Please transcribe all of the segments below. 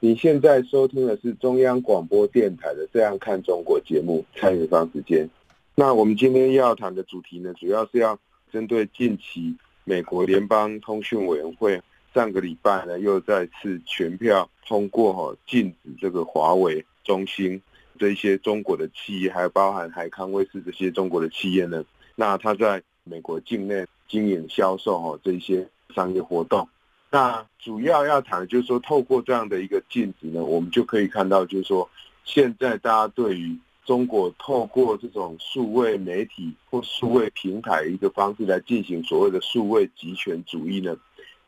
你现在收听的是中央广播电台的《这样看中国》节目，蔡明芳时间。那我们今天要谈的主题呢，主要是要针对近期美国联邦通讯委员会上个礼拜呢，又再次全票通过哈，禁止这个华为、中兴这一些中国的企业，还包含海康威视这些中国的企业呢，那它在美国境内经营销售哈这些商业活动。那主要要谈就是说，透过这样的一个镜子呢，我们就可以看到，就是说，现在大家对于中国透过这种数位媒体或数位平台一个方式来进行所谓的数位集权主义呢，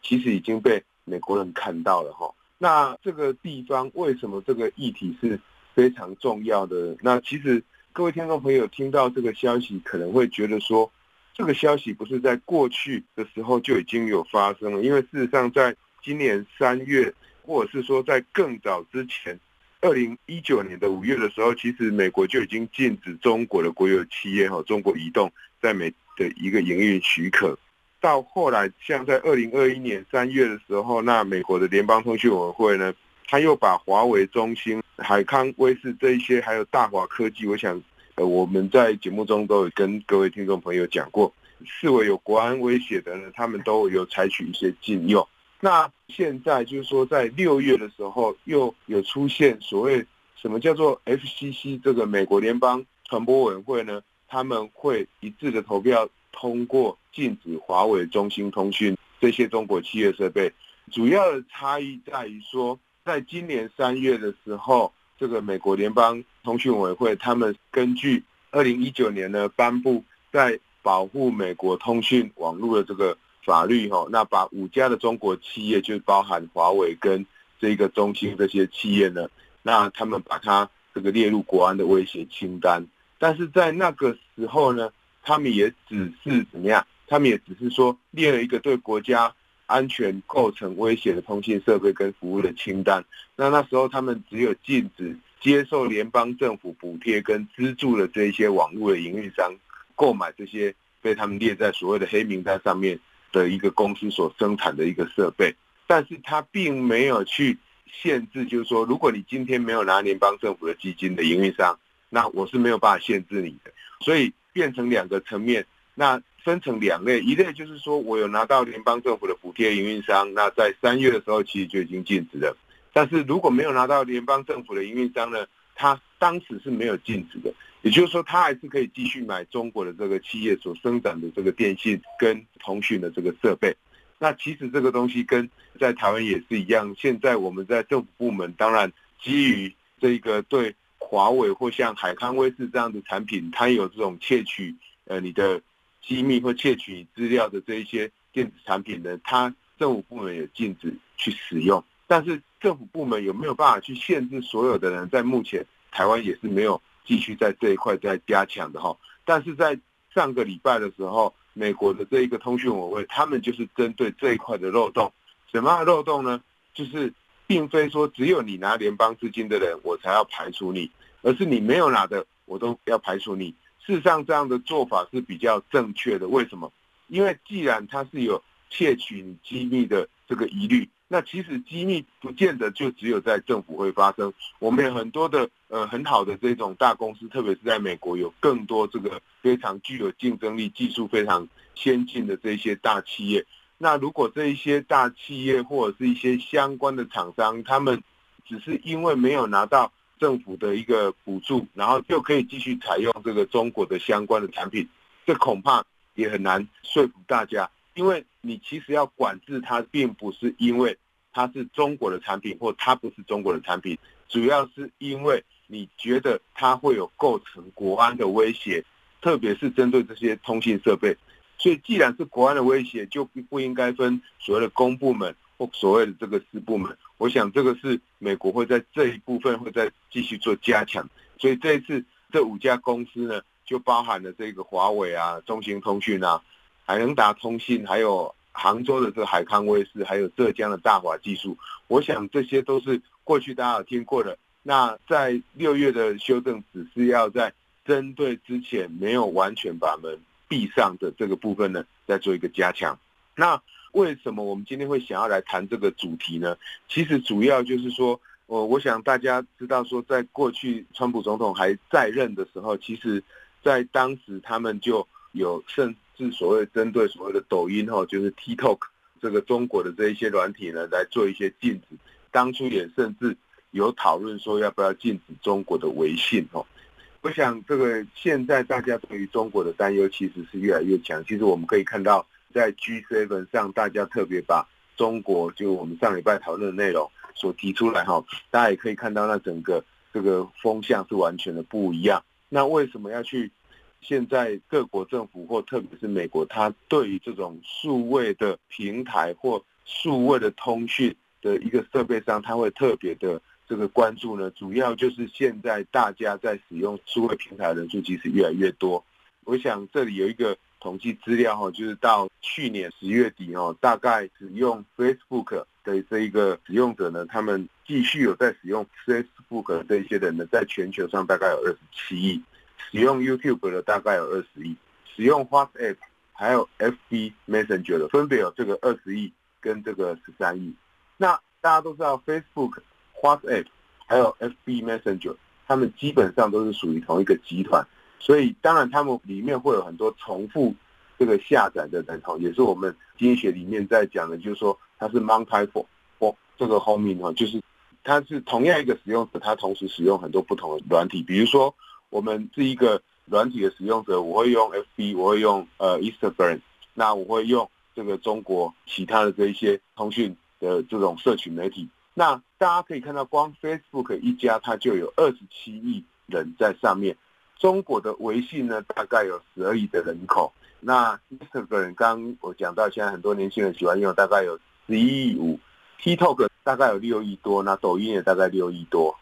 其实已经被美国人看到了哈。那这个地方为什么这个议题是非常重要的？那其实各位听众朋友听到这个消息，可能会觉得说。这个消息不是在过去的时候就已经有发生了，因为事实上，在今年三月，或者是说在更早之前，二零一九年的五月的时候，其实美国就已经禁止中国的国有企业和中国移动在美的一个营运许可。到后来，像在二零二一年三月的时候，那美国的联邦通讯委员会呢，他又把华为、中兴、海康威视这一些，还有大华科技，我想。我们在节目中都有跟各位听众朋友讲过，视为有国安威胁的呢，他们都有采取一些禁用。那现在就是说，在六月的时候，又有出现所谓什么叫做 FCC 这个美国联邦传播委员会呢？他们会一致的投票通过禁止华为、中兴通讯这些中国企业设备。主要的差异在于说，在今年三月的时候。这个美国联邦通讯委员会，他们根据二零一九年呢颁布在保护美国通讯网络的这个法律哈，那把五家的中国企业，就包含华为跟这个中兴这些企业呢，那他们把它这个列入国安的威胁清单。但是在那个时候呢，他们也只是怎么样？他们也只是说列了一个对国家。安全构成威胁的通信设备跟服务的清单，那那时候他们只有禁止接受联邦政府补贴跟资助的这一些网络的营运商购买这些被他们列在所谓的黑名单上面的一个公司所生产的一个设备，但是他并没有去限制，就是说，如果你今天没有拿联邦政府的基金的营运商，那我是没有办法限制你的，所以变成两个层面，那。分成两类，一类就是说我有拿到联邦政府的补贴营运商，那在三月的时候其实就已经禁止了。但是如果没有拿到联邦政府的营运商呢，他当时是没有禁止的，也就是说他还是可以继续买中国的这个企业所生产的这个电信跟通讯的这个设备。那其实这个东西跟在台湾也是一样，现在我们在政府部门，当然基于这个对华为或像海康威视这样的产品，它有这种窃取呃你的。机密或窃取资料的这一些电子产品呢，它政府部门也禁止去使用。但是政府部门有没有办法去限制所有的人？在目前台湾也是没有继续在这一块在加强的哈。但是在上个礼拜的时候，美国的这一个通讯委员会，他们就是针对这一块的漏洞。什么样的漏洞呢？就是并非说只有你拿联邦资金的人，我才要排除你，而是你没有拿的，我都要排除你。事实上，这样的做法是比较正确的。为什么？因为既然它是有窃取你机密的这个疑虑，那其实机密不见得就只有在政府会发生。我们有很多的呃很好的这种大公司，特别是在美国，有更多这个非常具有竞争力、技术非常先进的这些大企业。那如果这一些大企业或者是一些相关的厂商，他们只是因为没有拿到。政府的一个补助，然后就可以继续采用这个中国的相关的产品，这恐怕也很难说服大家，因为你其实要管制它，并不是因为它是中国的产品或它不是中国的产品，主要是因为你觉得它会有构成国安的威胁，特别是针对这些通信设备，所以既然是国安的威胁，就不不应该分所谓的公部门或所谓的这个私部门，我想这个是美国会在这一部分会再继续做加强。所以这一次这五家公司呢，就包含了这个华为啊、中兴通讯啊、海能达通信，还有杭州的这个海康威视，还有浙江的大华技术。我想这些都是过去大家有听过的。那在六月的修正，只是要在针对之前没有完全把门闭上的这个部分呢，再做一个加强。那为什么我们今天会想要来谈这个主题呢？其实主要就是说，我我想大家知道说，在过去川普总统还在任的时候，其实。在当时，他们就有甚至所谓针对所谓的抖音哈，就是 TikTok 这个中国的这一些软体呢，来做一些禁止。当初也甚至有讨论说要不要禁止中国的微信哦。我想这个现在大家对于中国的担忧其实是越来越强。其实我们可以看到，在 G7 上，大家特别把中国就我们上礼拜讨论的内容所提出来哈，大家也可以看到，那整个这个风向是完全的不一样。那为什么要去？现在各国政府或特别是美国，它对于这种数位的平台或数位的通讯的一个设备上，它会特别的这个关注呢？主要就是现在大家在使用数位平台的人数其实越来越多。我想这里有一个统计资料哈，就是到去年十月底哈，大概使用 Facebook 的这一个使用者呢，他们继续有在使用 Facebook 的这一些人呢，在全球上大概有二十七亿。使用 YouTube 的大概有二十亿，使用 WhatsApp 还有 FB Messenger 的分别有这个二十亿跟这个十三亿。那大家都知道 Facebook、WhatsApp 还有 FB Messenger，他们基本上都是属于同一个集团，所以当然他们里面会有很多重复这个下载的人头，也是我们经济学里面在讲的，就是说它是 multiple 或这个 homing 哈，就是它是同样一个使用者，他同时使用很多不同的软体，比如说。我们是一个软体的使用者，我会用 FB，我会用呃 Instagram，那我会用这个中国其他的这一些通讯的这种社群媒体。那大家可以看到，光 Facebook 一家它就有二十七亿人在上面。中国的微信呢，大概有十二亿的人口。那 Instagram 刚我讲到，现在很多年轻人喜欢用，大概有十一亿五。TikTok 大概有六亿多，那抖音也大概六亿多。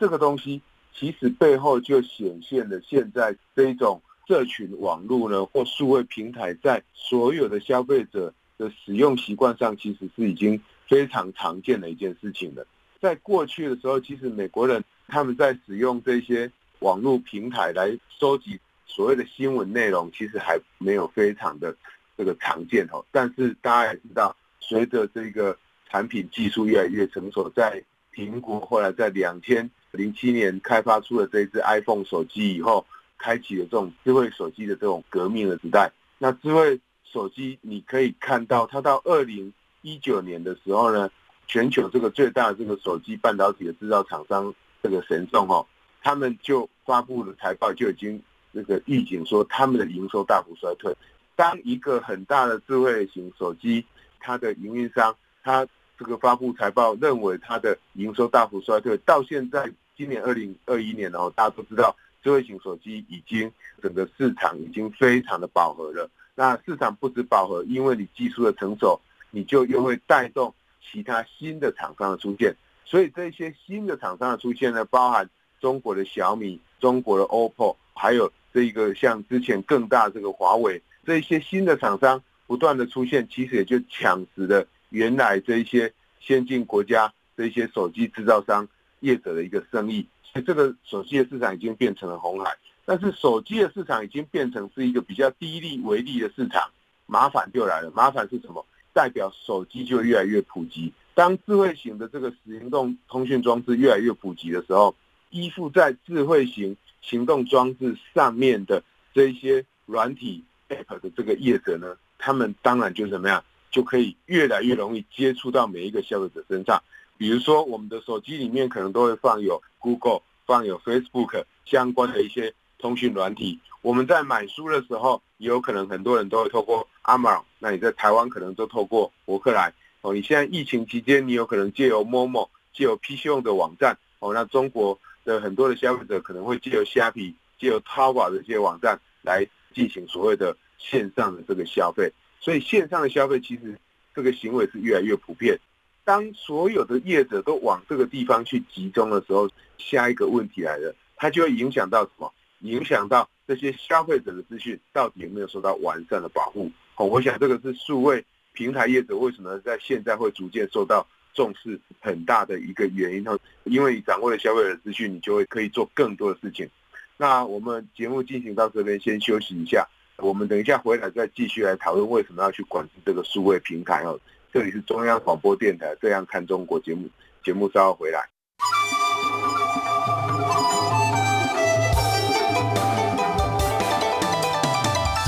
这个东西。其实背后就显现了现在这种社群网络呢，或数位平台，在所有的消费者的使用习惯上，其实是已经非常常见的一件事情了。在过去的时候，其实美国人他们在使用这些网络平台来收集所谓的新闻内容，其实还没有非常的这个常见哦。但是大家也知道，随着这个产品技术越来越成熟，在苹果后来在两千零七年开发出了这一支 iPhone 手机以后，开启了这种智慧手机的这种革命的时代。那智慧手机，你可以看到，它到二零一九年的时候呢，全球这个最大的这个手机半导体的制造厂商这个神送哦，他们就发布了财报，就已经那个预警说他们的营收大幅衰退。当一个很大的智慧型手机，它的营运商，它这个发布财报认为它的营收大幅衰退，到现在今年二零二一年哦，大家都知道智慧型手机已经整个市场已经非常的饱和了。那市场不止饱和，因为你技术的成熟，你就又会带动其他新的厂商的出现。所以这些新的厂商的出现呢，包含中国的小米、中国的 OPPO，还有这一个像之前更大这个华为，这一些新的厂商不断的出现，其实也就抢食了。原来这一些先进国家这一些手机制造商业者的一个生意，所以这个手机的市场已经变成了红海。但是手机的市场已经变成是一个比较低利为利的市场，麻烦就来了。麻烦是什么？代表手机就越来越普及。当智慧型的这个行动通讯装置越来越普及的时候，依附在智慧型行动装置上面的这一些软体 App 的这个业者呢，他们当然就怎么样？就可以越来越容易接触到每一个消费者身上。比如说，我们的手机里面可能都会放有 Google、放有 Facebook 相关的一些通讯软体。我们在买书的时候，也有可能很多人都会透过 Amazon。那你在台湾可能都透过博客来。哦，你现在疫情期间，你有可能借由 Momo、借由 PC 用的网站。哦，那中国的很多的消费者可能会借由虾皮、借由淘宝这些网站来进行所谓的线上的这个消费。所以线上的消费其实这个行为是越来越普遍。当所有的业者都往这个地方去集中的时候，下一个问题来了，它就会影响到什么？影响到这些消费者的资讯到底有没有受到完善的保护？哦，我想这个是数位平台业者为什么在现在会逐渐受到重视很大的一个原因。因为掌握了消费者资讯，你就会可以做更多的事情。那我们节目进行到这边，先休息一下。我们等一下回来再继续来讨论为什么要去管制这个数位平台哦。这里是中央广播电台《这样看中国》节目，节目稍后回来。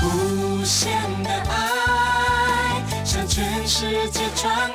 无限的爱向全世界传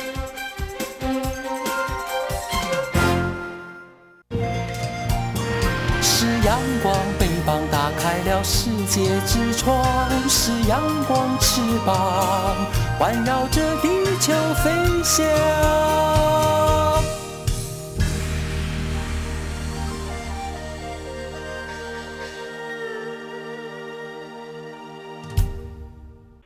世界之窗是阳光翅膀，环绕着地球飞翔。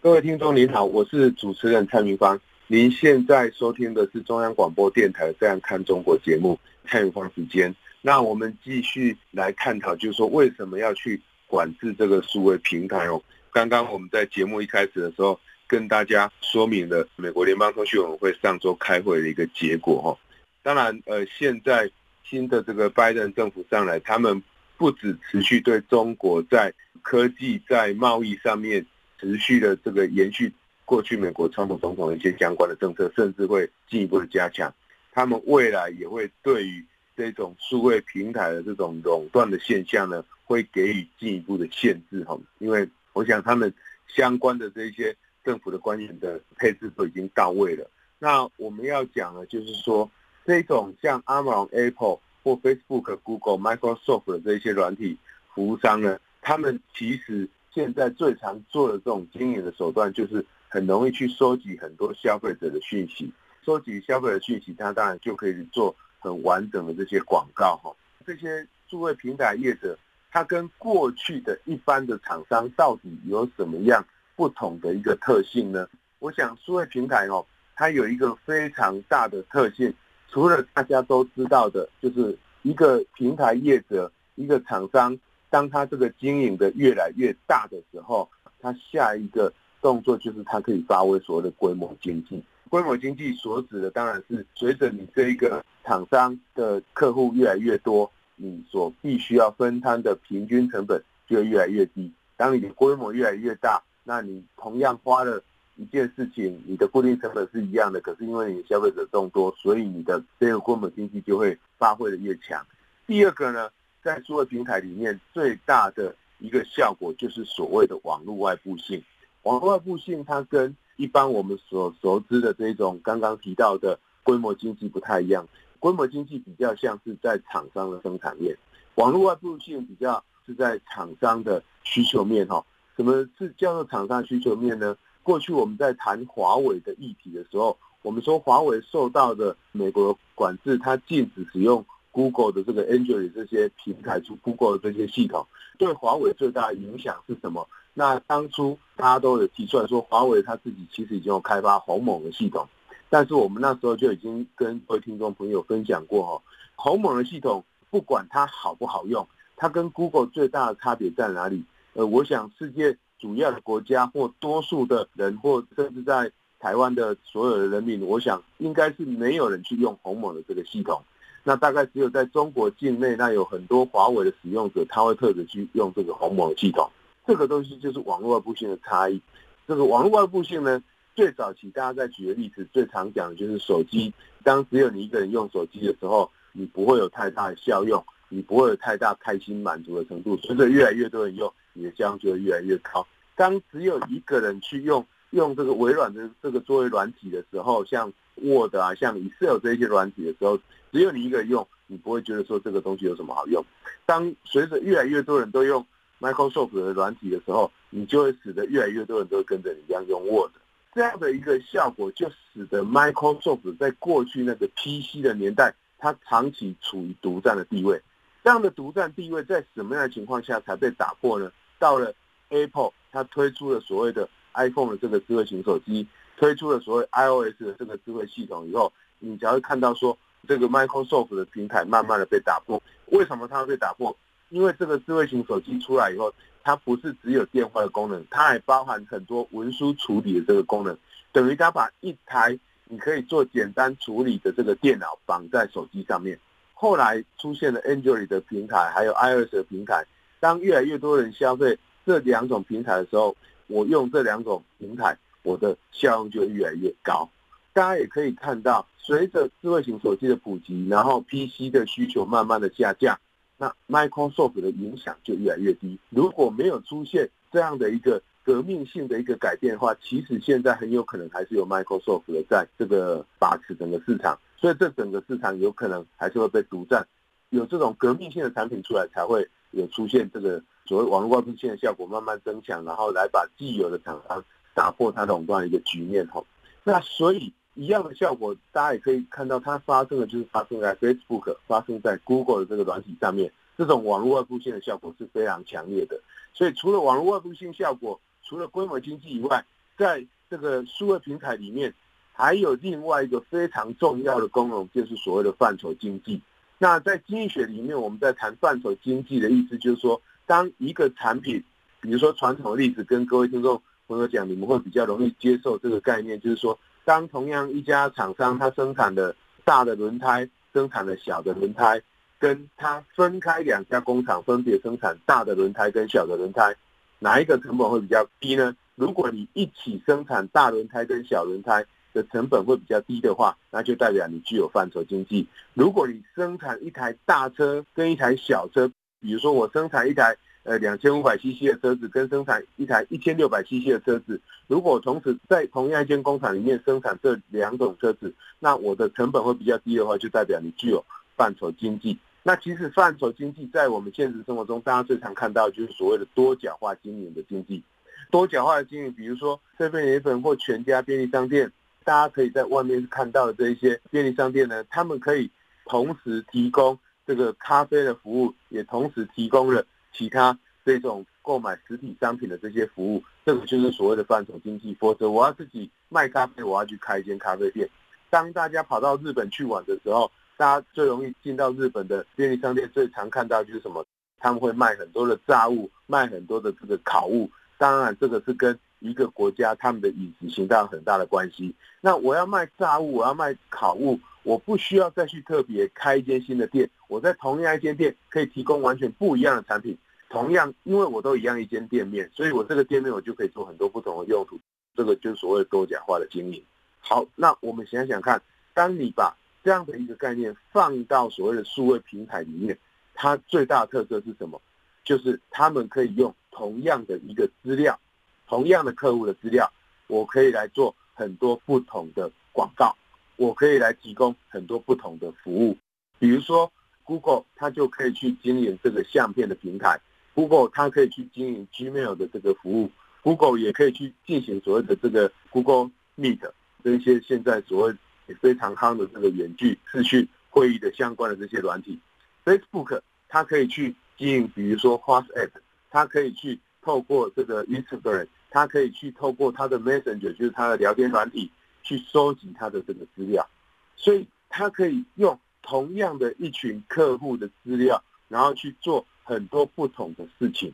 各位听众您好，我是主持人蔡明芳。您现在收听的是中央广播电台《这样看中国》节目，蔡明芳时间。那我们继续来探讨，就是说为什么要去。管制这个数位平台哦。刚刚我们在节目一开始的时候，跟大家说明了美国联邦通讯委员会上周开会的一个结果哈。当然，呃，现在新的这个拜登政府上来，他们不止持续对中国在科技、在贸易上面持续的这个延续过去美国川普总统的一些相关的政策，甚至会进一步的加强。他们未来也会对于这种数位平台的这种垄断的现象呢，会给予进一步的限制哈，因为我想他们相关的这些政府的官员的配置都已经到位了。那我们要讲的，就是说这种像 Amazon、Apple 或 Facebook、Google、Microsoft 的这些软体服务商呢，他们其实现在最常做的这种经营的手段，就是很容易去收集很多消费者的讯息，收集消费者的讯息，它当然就可以做很完整的这些广告哈。这些数位平台业者。它跟过去的一般的厂商到底有什么样不同的一个特性呢？我想数位平台哦，它有一个非常大的特性，除了大家都知道的，就是一个平台业者、一个厂商，当他这个经营的越来越大的时候，他下一个动作就是他可以发挥所谓的规模经济。规模经济所指的当然是随着你这一个厂商的客户越来越多。你所必须要分摊的平均成本就越来越低。当你的规模越来越大，那你同样花了一件事情，你的固定成本是一样的，可是因为你消费者众多，所以你的这个规模经济就会发挥的越强。第二个呢，在数位平台里面最大的一个效果就是所谓的网络外部性。网络外部性它跟一般我们所熟知的这种刚刚提到的规模经济不太一样。规模经济比较像是在厂商的生产面，网络外部性比较是在厂商的需求面哈。什么是叫做厂商需求面呢？过去我们在谈华为的议题的时候，我们说华为受到的美国管制，它禁止使用 Google 的这个 Android 这些平台，出 Google 的这些系统，对华为最大的影响是什么？那当初大家都有提出来说，华为它自己其实已经有开发鸿蒙的系统。但是我们那时候就已经跟各位听众朋友分享过哈，鸿蒙的系统不管它好不好用，它跟 Google 最大的差别在哪里？呃，我想世界主要的国家或多数的人，或甚至在台湾的所有的人民，我想应该是没有人去用鸿蒙的这个系统。那大概只有在中国境内，那有很多华为的使用者，他会特别去用这个鸿蒙的系统。这个东西就是网络外部性的差异。这个网络外部性呢，最早期大家在举的例子，最常讲的就是手机。当只有你一个人用手机的时候，你不会有太大的效用，你不会有太大开心满足的程度。随着越来越多人用，你的效用就会越来越高。当只有一个人去用用这个微软的这个作为软体的时候，像 Word 啊，像 Excel 这些软体的时候，只有你一个人用，你不会觉得说这个东西有什么好用。当随着越来越多人都用 Microsoft 的软体的时候，你就会使得越来越多人都跟着你一样用 Word。这样的一个效果，就使得 Microsoft 在过去那个 PC 的年代，它长期处于独占的地位。这样的独占地位在什么样的情况下才被打破呢？到了 Apple，它推出了所谓的 iPhone 的这个智慧型手机，推出了所谓 iOS 的这个智慧系统以后，你才会看到说。这个 Microsoft 的平台慢慢的被打破，为什么它会被打破？因为这个智慧型手机出来以后，它不是只有电话的功能，它还包含很多文书处理的这个功能，等于它把一台你可以做简单处理的这个电脑绑在手机上面。后来出现了 Android 的平台，还有 iOS 的平台。当越来越多人消费这两种平台的时候，我用这两种平台，我的效用就越来越高。大家也可以看到，随着智慧型手机的普及，然后 PC 的需求慢慢的下降，那 Microsoft 的影响就越来越低。如果没有出现这样的一个革命性的一个改变的话，其实现在很有可能还是有 Microsoft 的在这个把持整个市场，所以这整个市场有可能还是会被独占。有这种革命性的产品出来，才会有出现这个所谓网络外部性的效果慢慢增强，然后来把既有的厂商打破它垄断的一个局面。吼，那所以。一样的效果，大家也可以看到，它发生的就是发生在 Facebook、发生在 Google 的这个软体上面。这种网络外部性的效果是非常强烈的。所以，除了网络外部性效果，除了规模经济以外，在这个数位平台里面，还有另外一个非常重要的功能，就是所谓的范畴经济。那在经济学里面，我们在谈范畴经济的意思，就是说，当一个产品，比如说传统的例子，跟各位听众朋友讲，你们会比较容易接受这个概念，就是说。当同样一家厂商，他生产的大的轮胎，生产的小的轮胎，跟他分开两家工厂，分别生产大的轮胎跟小的轮胎，哪一个成本会比较低呢？如果你一起生产大轮胎跟小轮胎的成本会比较低的话，那就代表你具有范畴经济。如果你生产一台大车跟一台小车，比如说我生产一台。呃，两千五百 CC 的车子跟生产一台一千六百 CC 的车子，如果同时在同样一间工厂里面生产这两种车子，那我的成本会比较低的话，就代表你具有范畴经济。那其实范畴经济在我们现实生活中，大家最常看到就是所谓的多角化经营的经济。多角化的经营，比如说这边有一份或全家便利商店，大家可以在外面看到的这一些便利商店呢，他们可以同时提供这个咖啡的服务，也同时提供了。其他这种购买实体商品的这些服务，这个就是所谓的范畴经济。否则，我要自己卖咖啡，我要去开一间咖啡店。当大家跑到日本去玩的时候，大家最容易进到日本的便利商店，最常看到就是什么？他们会卖很多的炸物，卖很多的这个烤物。当然，这个是跟一个国家他们的饮食形态有很大的关系。那我要卖炸物，我要卖烤物，我不需要再去特别开一间新的店。我在同样一间店可以提供完全不一样的产品。同样，因为我都一样一间店面，所以我这个店面我就可以做很多不同的用途。这个就是所谓的多角化的经营。好，那我们想想看，当你把这样的一个概念放到所谓的数位平台里面，它最大的特色是什么？就是他们可以用同样的一个资料，同样的客户的资料，我可以来做很多不同的广告，我可以来提供很多不同的服务。比如说，Google 它就可以去经营这个相片的平台。Google 它可以去经营 Gmail 的这个服务，Google 也可以去进行所谓的这个 Google Meet 这一些现在所谓非常夯的这个远距视讯会议的相关的这些软体。Facebook 它可以去经营，比如说 WhatsApp，它可以去透过这个 Instagram，它可以去透过它的 Messenger，就是它的聊天软体去收集它的这个资料，所以它可以用同样的一群客户的资料，然后去做很多不同的事情。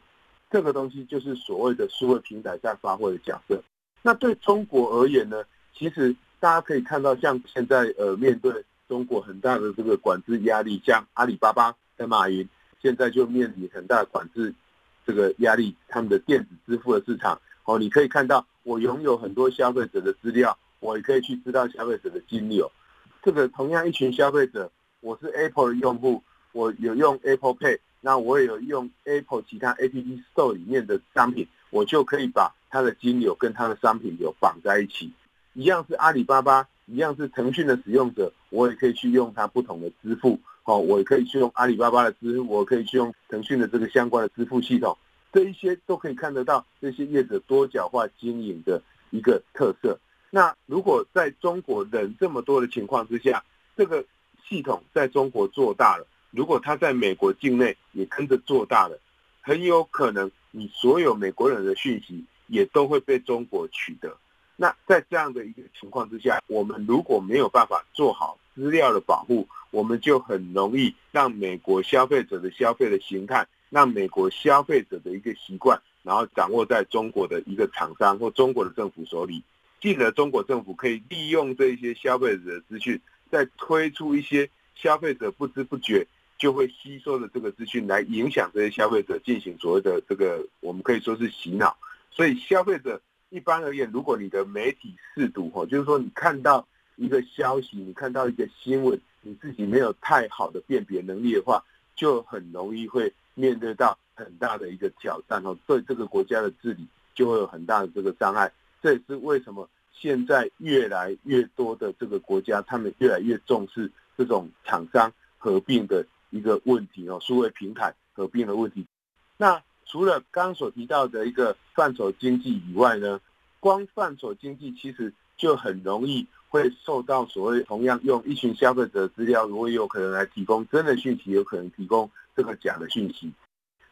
这个东西就是所谓的数位平台在发挥的角色。那对中国而言呢？其实大家可以看到，像现在呃面对中国很大的这个管制压力，像阿里巴巴的马云现在就面临很大的管制这个压力，他们的电子支付的市场哦，你可以看到我拥有很多消费者的资料，我也可以去知道消费者的金流。这个同样一群消费者，我是 Apple 的用户，我有用 Apple Pay。那我也有用 Apple 其他 App Store 里面的商品，我就可以把它的金流跟它的商品有绑在一起。一样是阿里巴巴，一样是腾讯的使用者，我也可以去用它不同的支付。哦，我也可以去用阿里巴巴的支付，我可以去用腾讯的这个相关的支付系统。这一些都可以看得到这些业者多角化经营的一个特色。那如果在中国人这么多的情况之下，这个系统在中国做大了。如果他在美国境内也跟着做大了，很有可能你所有美国人的讯息也都会被中国取得。那在这样的一个情况之下，我们如果没有办法做好资料的保护，我们就很容易让美国消费者的消费的形态，让美国消费者的一个习惯，然后掌握在中国的一个厂商或中国的政府手里，进而中国政府可以利用这些消费者的资讯，再推出一些消费者不知不觉。就会吸收的这个资讯来影响这些消费者进行所谓的这个，我们可以说是洗脑。所以消费者一般而言，如果你的媒体识读哈，就是说你看到一个消息，你看到一个新闻，你自己没有太好的辨别能力的话，就很容易会面对到很大的一个挑战哦，对这个国家的治理就会有很大的这个障碍。这也是为什么现在越来越多的这个国家，他们越来越重视这种厂商合并的。一个问题哦，数位平台合并的问题。那除了刚刚所提到的一个范畴经济以外呢，光范畴经济其实就很容易会受到所谓同样用一群消费者的资料，如果有可能来提供真的讯息，有可能提供这个假的讯息。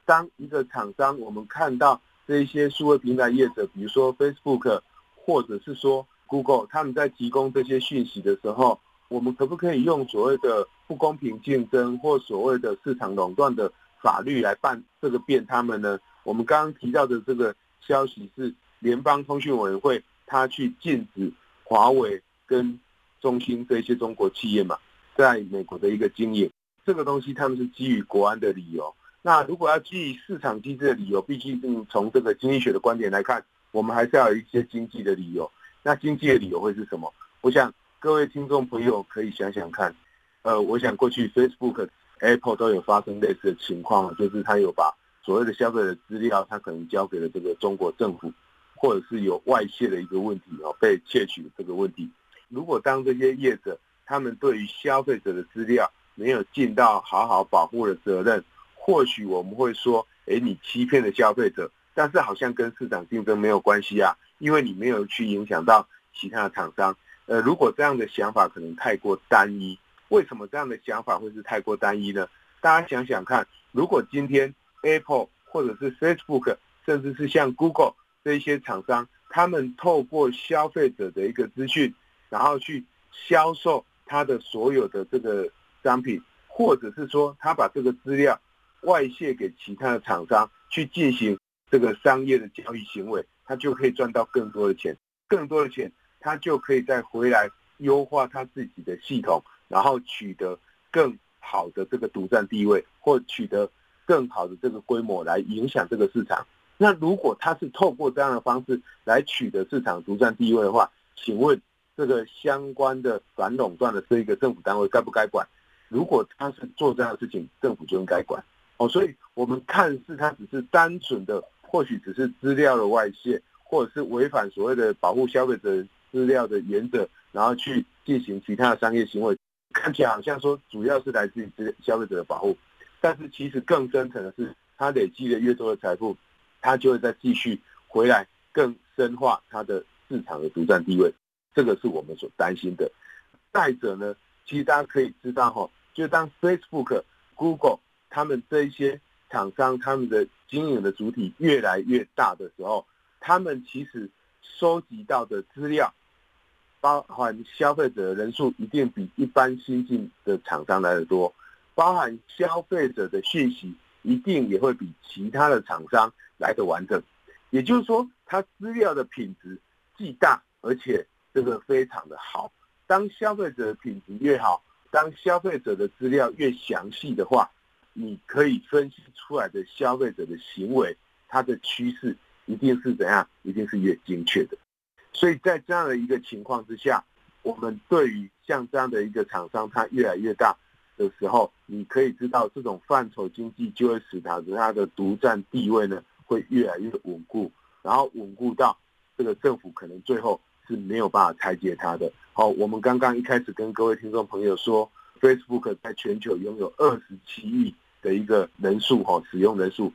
当一个厂商，我们看到这一些数位平台业者，比如说 Facebook 或者是说 Google，他们在提供这些讯息的时候，我们可不可以用所谓的不公平竞争或所谓的市场垄断的法律来办这个辩他们呢？我们刚刚提到的这个消息是联邦通讯委员会，他去禁止华为跟中兴这些中国企业嘛，在美国的一个经营，这个东西他们是基于国安的理由。那如果要基于市场机制的理由，毕竟从这个经济学的观点来看，我们还是要有一些经济的理由。那经济的理由会是什么？我想。各位听众朋友可以想想看，呃，我想过去 Facebook、Apple 都有发生类似的情况，就是他有把所谓的消费者资料，他可能交给了这个中国政府，或者是有外泄的一个问题哦，被窃取的这个问题。如果当这些业者他们对于消费者的资料没有尽到好好保护的责任，或许我们会说，诶，你欺骗了消费者，但是好像跟市场竞争没有关系啊，因为你没有去影响到其他的厂商。呃，如果这样的想法可能太过单一，为什么这样的想法会是太过单一呢？大家想想看，如果今天 Apple 或者是 Facebook，甚至是像 Google 这一些厂商，他们透过消费者的一个资讯，然后去销售他的所有的这个商品，或者是说他把这个资料外泄给其他的厂商去进行这个商业的交易行为，他就可以赚到更多的钱，更多的钱。他就可以再回来优化他自己的系统，然后取得更好的这个独占地位，或取得更好的这个规模来影响这个市场。那如果他是透过这样的方式来取得市场独占地位的话，请问这个相关的反垄断的这一个政府单位该不该管？如果他是做这样的事情，政府就应该管。哦，所以我们看似他只是单纯的，或许只是资料的外泄，或者是违反所谓的保护消费者。资料的原则，然后去进行其他的商业行为，看起来好像说主要是来自于资消费者的保护，但是其实更深层的是，他累积了越多的财富，他就会再继续回来更深化他的市场的独占地位，这个是我们所担心的。再者呢，其实大家可以知道哈，就当 Facebook、Google 他们这一些厂商他们的经营的主体越来越大的时候，他们其实。收集到的资料，包含消费者人数一定比一般新进的厂商来得多，包含消费者的讯息一定也会比其他的厂商来得完整。也就是说，它资料的品质既大，而且这个非常的好。当消费者的品质越好，当消费者的资料越详细的话，你可以分析出来的消费者的行为，它的趋势一定是怎样？一定是越精确的。所以在这样的一个情况之下，我们对于像这样的一个厂商，它越来越大的时候，你可以知道这种范畴经济就会使它的它的独占地位呢会越来越稳固，然后稳固到这个政府可能最后是没有办法拆解它的。好，我们刚刚一开始跟各位听众朋友说，Facebook 在全球拥有二十七亿的一个人数哈，使用人数，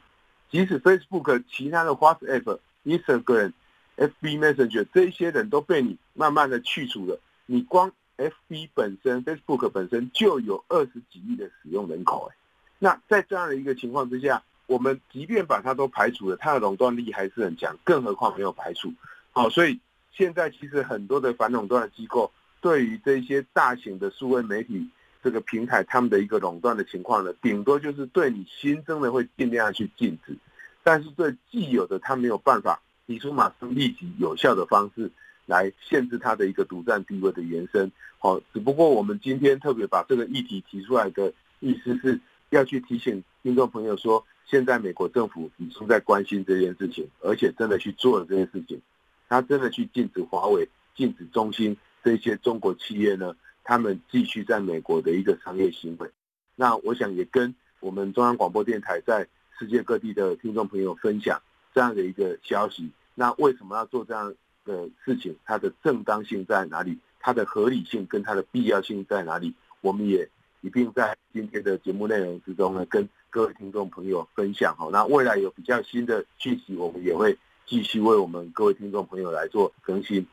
即使 Facebook 其他的 WhatsApp、Instagram。FB Messenger 这些人都被你慢慢的去除了，你光 FB 本身，Facebook 本身就有二十几亿的使用人口哎，那在这样的一个情况之下，我们即便把它都排除了，它的垄断力还是很强，更何况没有排除，好，所以现在其实很多的反垄断的机构对于这些大型的数位媒体这个平台，他们的一个垄断的情况呢，顶多就是对你新增的会尽量去禁止，但是对既有的他没有办法。提出马上立即有效的方式来限制它的一个独占地位的延伸。好，只不过我们今天特别把这个议题提出来的意思是要去提醒听众朋友说，现在美国政府已经在关心这件事情，而且真的去做了这件事情。他真的去禁止华为、禁止中兴这些中国企业呢，他们继续在美国的一个商业行为。那我想也跟我们中央广播电台在世界各地的听众朋友分享。这样的一个消息，那为什么要做这样的事情？它的正当性在哪里？它的合理性跟它的必要性在哪里？我们也一并在今天的节目内容之中呢，跟各位听众朋友分享。好，那未来有比较新的讯息，我们也会继续为我们各位听众朋友来做更新。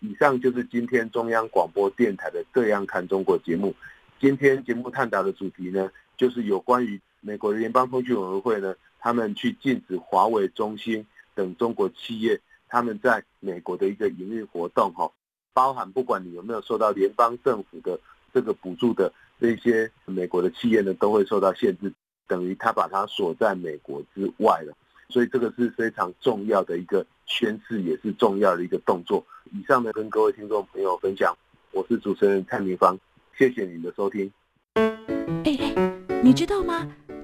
以上就是今天中央广播电台的《这样看中国》节目。今天节目探讨的主题呢，就是有关于美国联邦通讯委员会呢。他们去禁止华为、中兴等中国企业他们在美国的一个营运活动，哈，包含不管你有没有受到联邦政府的这个补助的这些美国的企业呢，都会受到限制，等于他把它锁在美国之外了。所以这个是非常重要的一个宣示，也是重要的一个动作。以上呢，跟各位听众朋友分享，我是主持人蔡明芳，谢谢您的收听。哎哎，你知道吗？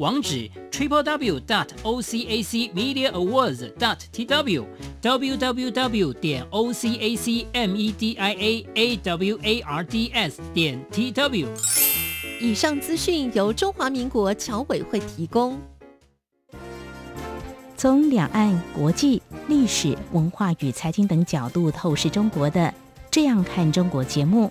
网址：triple w dot o c a c media awards dot t w w w w 点 o c a c m e d i a a w a r d s 点 t w。以上资讯由中华民国侨委会提供。从两岸、国际、历史文化与财经等角度透视中国的《这样看中国》节目，